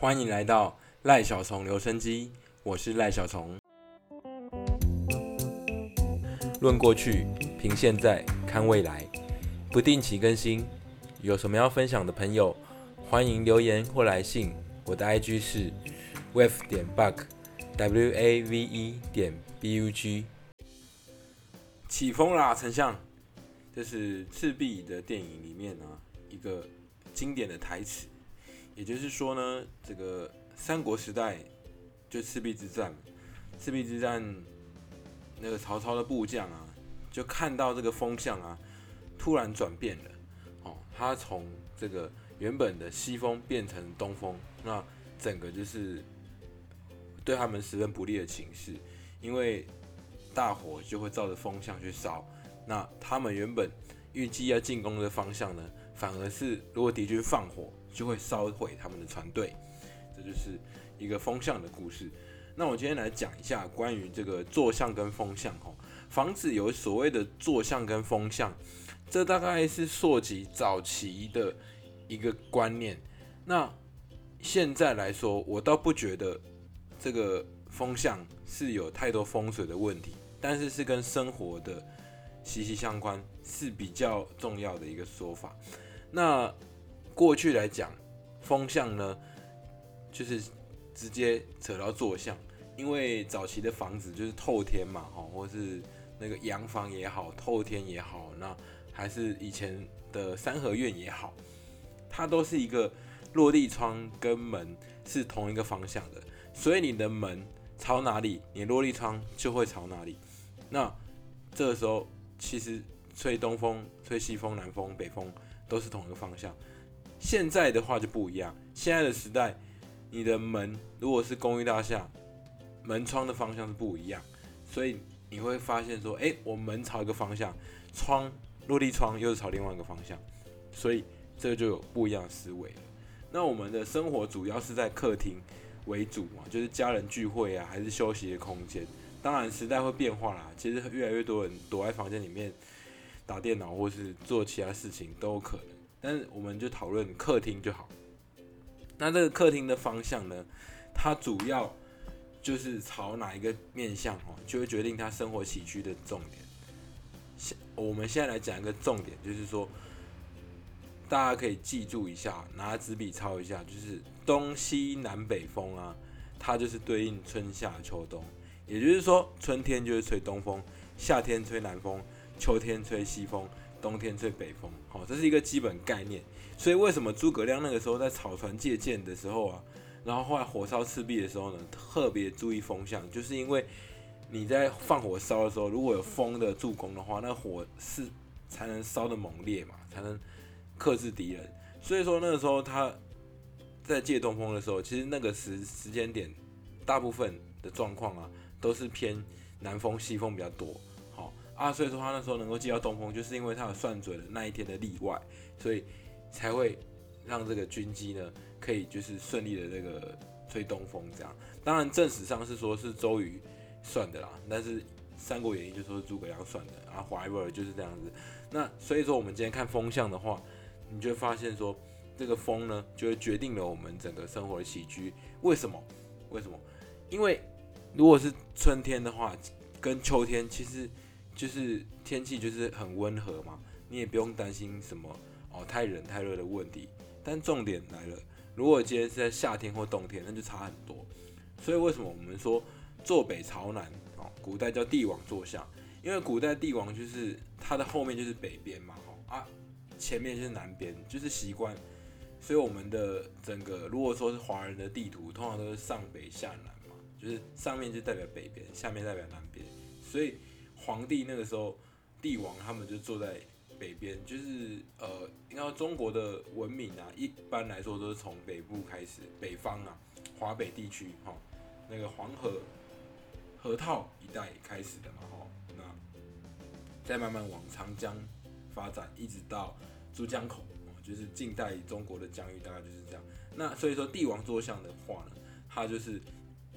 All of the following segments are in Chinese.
欢迎来到赖小虫留声机，我是赖小虫。论过去，凭现在，看未来，不定期更新。有什么要分享的朋友，欢迎留言或来信。我的 IG 是 wave 点 bug，w a v e 点 b u g。起风啦，丞相！这是赤壁的电影里面呢一个经典的台词。也就是说呢，这个三国时代就赤壁之战，赤壁之战那个曹操的部将啊，就看到这个风向啊突然转变了，哦，他从这个原本的西风变成东风，那整个就是对他们十分不利的情势，因为。大火就会照着风向去烧，那他们原本预计要进攻的方向呢，反而是如果敌军放火，就会烧毁他们的船队。这就是一个风向的故事。那我今天来讲一下关于这个坐向跟风向。哈，房子有所谓的坐向跟风向，这大概是溯及早期的一个观念。那现在来说，我倒不觉得这个风向是有太多风水的问题。但是是跟生活的息息相关，是比较重要的一个说法。那过去来讲，风向呢，就是直接扯到坐向，因为早期的房子就是透天嘛，哈，或是那个洋房也好，透天也好，那还是以前的三合院也好，它都是一个落地窗跟门是同一个方向的，所以你的门朝哪里，你落地窗就会朝哪里。那这个时候，其实吹东风、吹西风、南风、北风都是同一个方向。现在的话就不一样，现在的时代，你的门如果是公寓大厦，门窗的方向是不一样，所以你会发现说，哎，我门朝一个方向，窗落地窗又是朝另外一个方向，所以这个就有不一样的思维了。那我们的生活主要是在客厅为主嘛，就是家人聚会啊，还是休息的空间。当然，时代会变化啦。其实越来越多人躲在房间里面打电脑，或是做其他事情都有可能。但是我们就讨论客厅就好。那这个客厅的方向呢，它主要就是朝哪一个面向哦，就会决定它生活起居的重点。现我们现在来讲一个重点，就是说大家可以记住一下，拿纸笔抄一下，就是东西南北风啊，它就是对应春夏秋冬。也就是说，春天就是吹东风，夏天吹南风，秋天吹西风，冬天吹北风。好，这是一个基本概念。所以，为什么诸葛亮那个时候在草船借箭的时候啊，然后后来火烧赤壁的时候呢，特别注意风向，就是因为你在放火烧的时候，如果有风的助攻的话，那火是才能烧的猛烈嘛，才能克制敌人。所以说那个时候他在借东风的时候，其实那个时时间点，大部分的状况啊。都是偏南风、西风比较多，啊，所以说他那时候能够接到东风，就是因为他有算准了那一天的例外，所以才会让这个军机呢可以就是顺利的这个吹东风这样。当然正史上是说是周瑜算的啦，但是《三国演义》就说是诸葛亮算的啊，whatever 就是这样子。那所以说我们今天看风向的话，你就会发现说这个风呢就会决定了我们整个生活的起居。为什么？为什么？因为如果是春天的话，跟秋天其实就是天气就是很温和嘛，你也不用担心什么哦太冷太热的问题。但重点来了，如果今天是在夏天或冬天，那就差很多。所以为什么我们说坐北朝南哦？古代叫帝王坐向，因为古代帝王就是他的后面就是北边嘛，哈啊前面就是南边，就是习惯。所以我们的整个如果说是华人的地图，通常都是上北下南嘛。就是上面就代表北边，下面代表南边，所以皇帝那个时候，帝王他们就坐在北边，就是呃，应该中国的文明啊，一般来说都是从北部开始，北方啊，华北地区哈，那个黄河河套一带开始的嘛哈，那再慢慢往长江发展，一直到珠江口，就是近代中国的疆域大概就是这样。那所以说帝王坐像的话呢，他就是。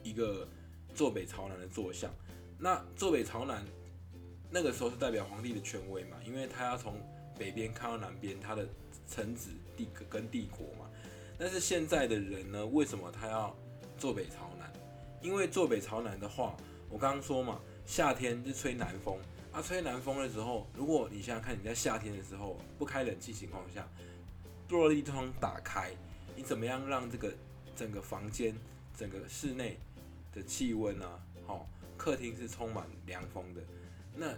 一个坐北朝南的坐像，那坐北朝南，那个时候是代表皇帝的权威嘛，因为他要从北边看到南边，他的臣子帝跟帝国嘛。但是现在的人呢，为什么他要坐北朝南？因为坐北朝南的话，我刚刚说嘛，夏天是吹南风啊，吹南风的时候，如果你想想看，你在夏天的时候不开冷气情况下，落地窗打开，你怎么样让这个整个房间、整个室内的气温啊，好，客厅是充满凉风的。那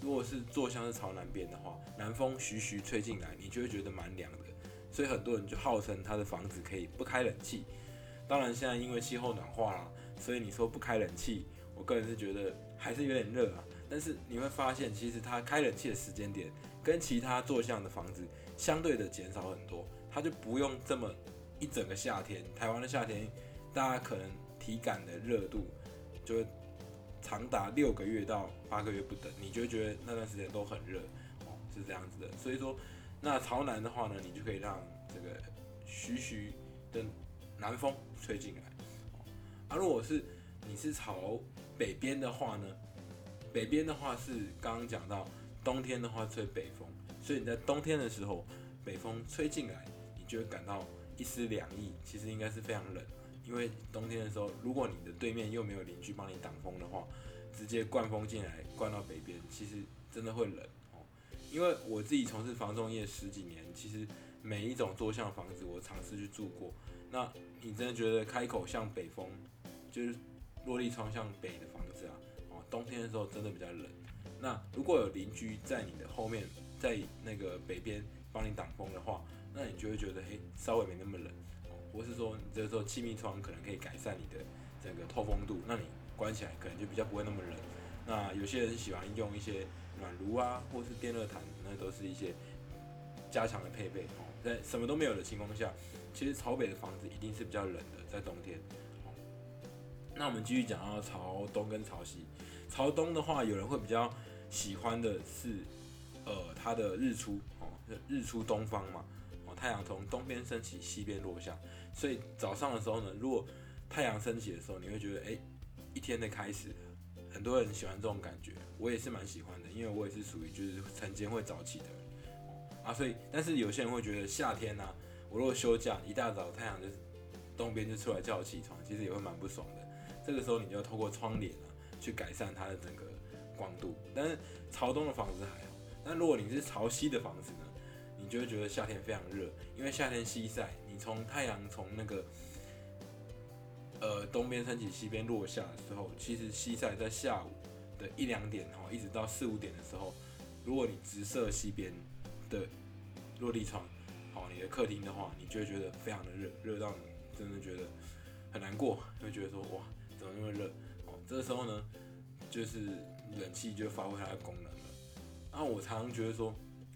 如果是坐向是朝南边的话，南风徐徐吹进来，你就会觉得蛮凉的。所以很多人就号称他的房子可以不开冷气。当然现在因为气候暖化啦，所以你说不开冷气，我个人是觉得还是有点热啊。但是你会发现，其实它开冷气的时间点跟其他坐向的房子相对的减少很多，它就不用这么一整个夏天。台湾的夏天，大家可能体感的热度就会长达六个月到八个月不等，你就觉得那段时间都很热哦，是这样子的。所以说，那朝南的话呢，你就可以让这个徐徐的南风吹进来。啊，如果是你是朝北边的话呢？北边的话是刚刚讲到，冬天的话吹北风，所以你在冬天的时候，北风吹进来，你就会感到一丝凉意。其实应该是非常冷，因为冬天的时候，如果你的对面又没有邻居帮你挡风的话，直接灌风进来，灌到北边，其实真的会冷哦。因为我自己从事房仲业十几年，其实每一种坐向房子我尝试去住过。那你真的觉得开口向北风，就是落地窗向北的房子啊？哦冬天的时候真的比较冷，那如果有邻居在你的后面，在那个北边帮你挡风的话，那你就会觉得嘿稍微没那么冷，或是说你这时候气密窗可能可以改善你的整个透风度，那你关起来可能就比较不会那么冷。那有些人喜欢用一些暖炉啊，或是电热毯，那都是一些加强的配备哦。在什么都没有的情况下，其实朝北的房子一定是比较冷的，在冬天。那我们继续讲到朝东跟朝西。朝东的话，有人会比较喜欢的是，呃，它的日出哦，日出东方嘛，哦，太阳从东边升起，西边落下。所以早上的时候呢，如果太阳升起的时候，你会觉得，哎，一天的开始。很多人喜欢这种感觉，我也是蛮喜欢的，因为我也是属于就是晨间会早起的人啊。所以，但是有些人会觉得夏天呢，我如果休假，一大早太阳就东边就出来叫我起床，其实也会蛮不爽的。这个时候，你就要透过窗帘啊。去改善它的整个光度，但是朝东的房子还好。但如果你是朝西的房子呢，就会觉得夏天非常热，因为夏天西晒，你从太阳从那个呃东边升起，西边落下的时候，其实西晒在下午的一两点哈，一直到四五点的时候，如果你直射西边的落地窗，好，你的客厅的话，你就会觉得非常的热，热到你真的觉得很难过，会觉得说哇，怎么那么热？哦这个时候呢，就是冷气就发挥它的功能了。那我常常觉得说，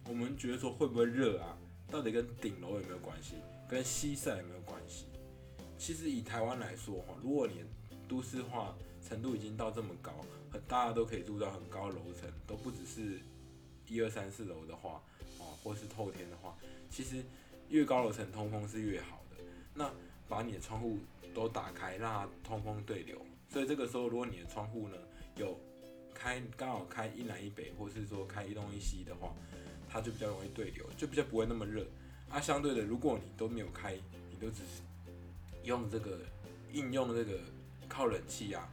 我们觉得说会不会热啊？到底跟顶楼有没有关系？跟西晒有没有关系？其实以台湾来说哈，如果你都市化程度已经到这么高，很大家都可以住到很高楼层，都不只是一二三四楼的话，哦，或是透天的话，其实越高楼层通风是越好的。那把你的窗户都打开，让它通风对流。所以这个时候，如果你的窗户呢有开刚好开一南一北，或是说开一东一西的话，它就比较容易对流，就比较不会那么热。啊，相对的，如果你都没有开，你都只是用这个应用这个靠冷气啊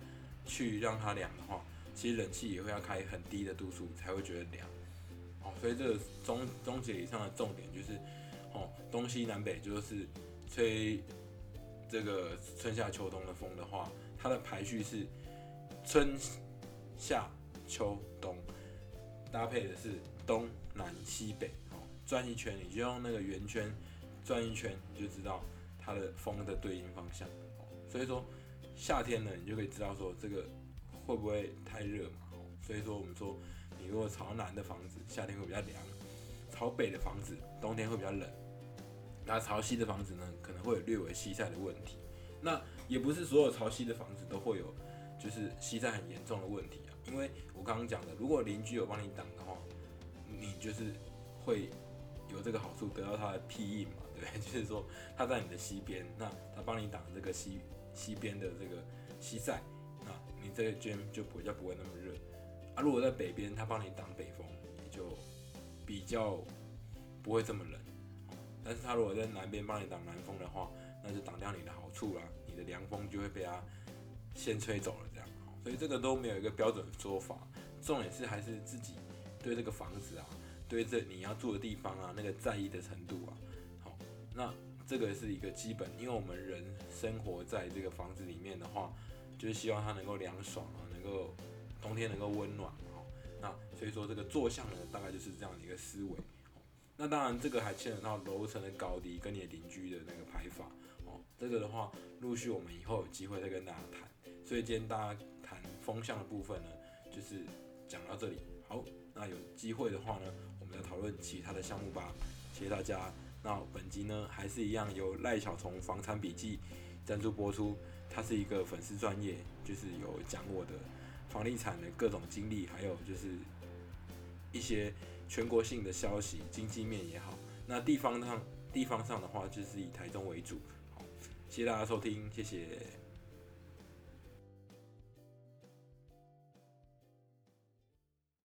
去让它凉的话，其实冷气也会要开很低的度数才会觉得凉。哦，所以这个终终结以上的重点就是，哦，东西南北就是吹这个春夏秋冬的风的话。它的排序是春夏秋冬，搭配的是东南西北，哦，转一圈，你就用那个圆圈转一圈，你就知道它的风的对应方向。所以说夏天呢，你就可以知道说这个会不会太热嘛。所以说我们说，你如果朝南的房子夏天会比较凉，朝北的房子冬天会比较冷，那朝西的房子呢，可能会有略微西晒的问题。那也不是所有朝西的房子都会有，就是西晒很严重的问题啊。因为我刚刚讲的，如果邻居有帮你挡的话，你就是会有这个好处，得到他的庇荫嘛，对不对？就是说他在你的西边，那他帮你挡这个西西边的这个西晒，那你这个间就比较不会那么热啊。如果在北边，他帮你挡北风，你就比较不会这么冷。但是它如果在南边帮你挡南风的话，那就挡掉你的好处啦，你的凉风就会被它先吹走了，这样。所以这个都没有一个标准的说法，重点是还是自己对这个房子啊，对这你要住的地方啊，那个在意的程度啊。好，那这个是一个基本，因为我们人生活在这个房子里面的话，就是希望它能够凉爽啊，能够冬天能够温暖。好，那所以说这个坐向呢，大概就是这样的一个思维。那当然，这个还牵扯到楼层的高低跟你的邻居的那个排法哦。这个的话，陆续我们以后有机会再跟大家谈。所以今天大家谈风向的部分呢，就是讲到这里。好，那有机会的话呢，我们再讨论其他的项目吧。谢谢大家。那本集呢，还是一样由赖小虫房产笔记赞助播出。他是一个粉丝专业，就是有讲我的房地产的各种经历，还有就是。一些全国性的消息，经济面也好，那地方上地方上的话，就是以台中为主。好，谢谢大家收听，谢谢。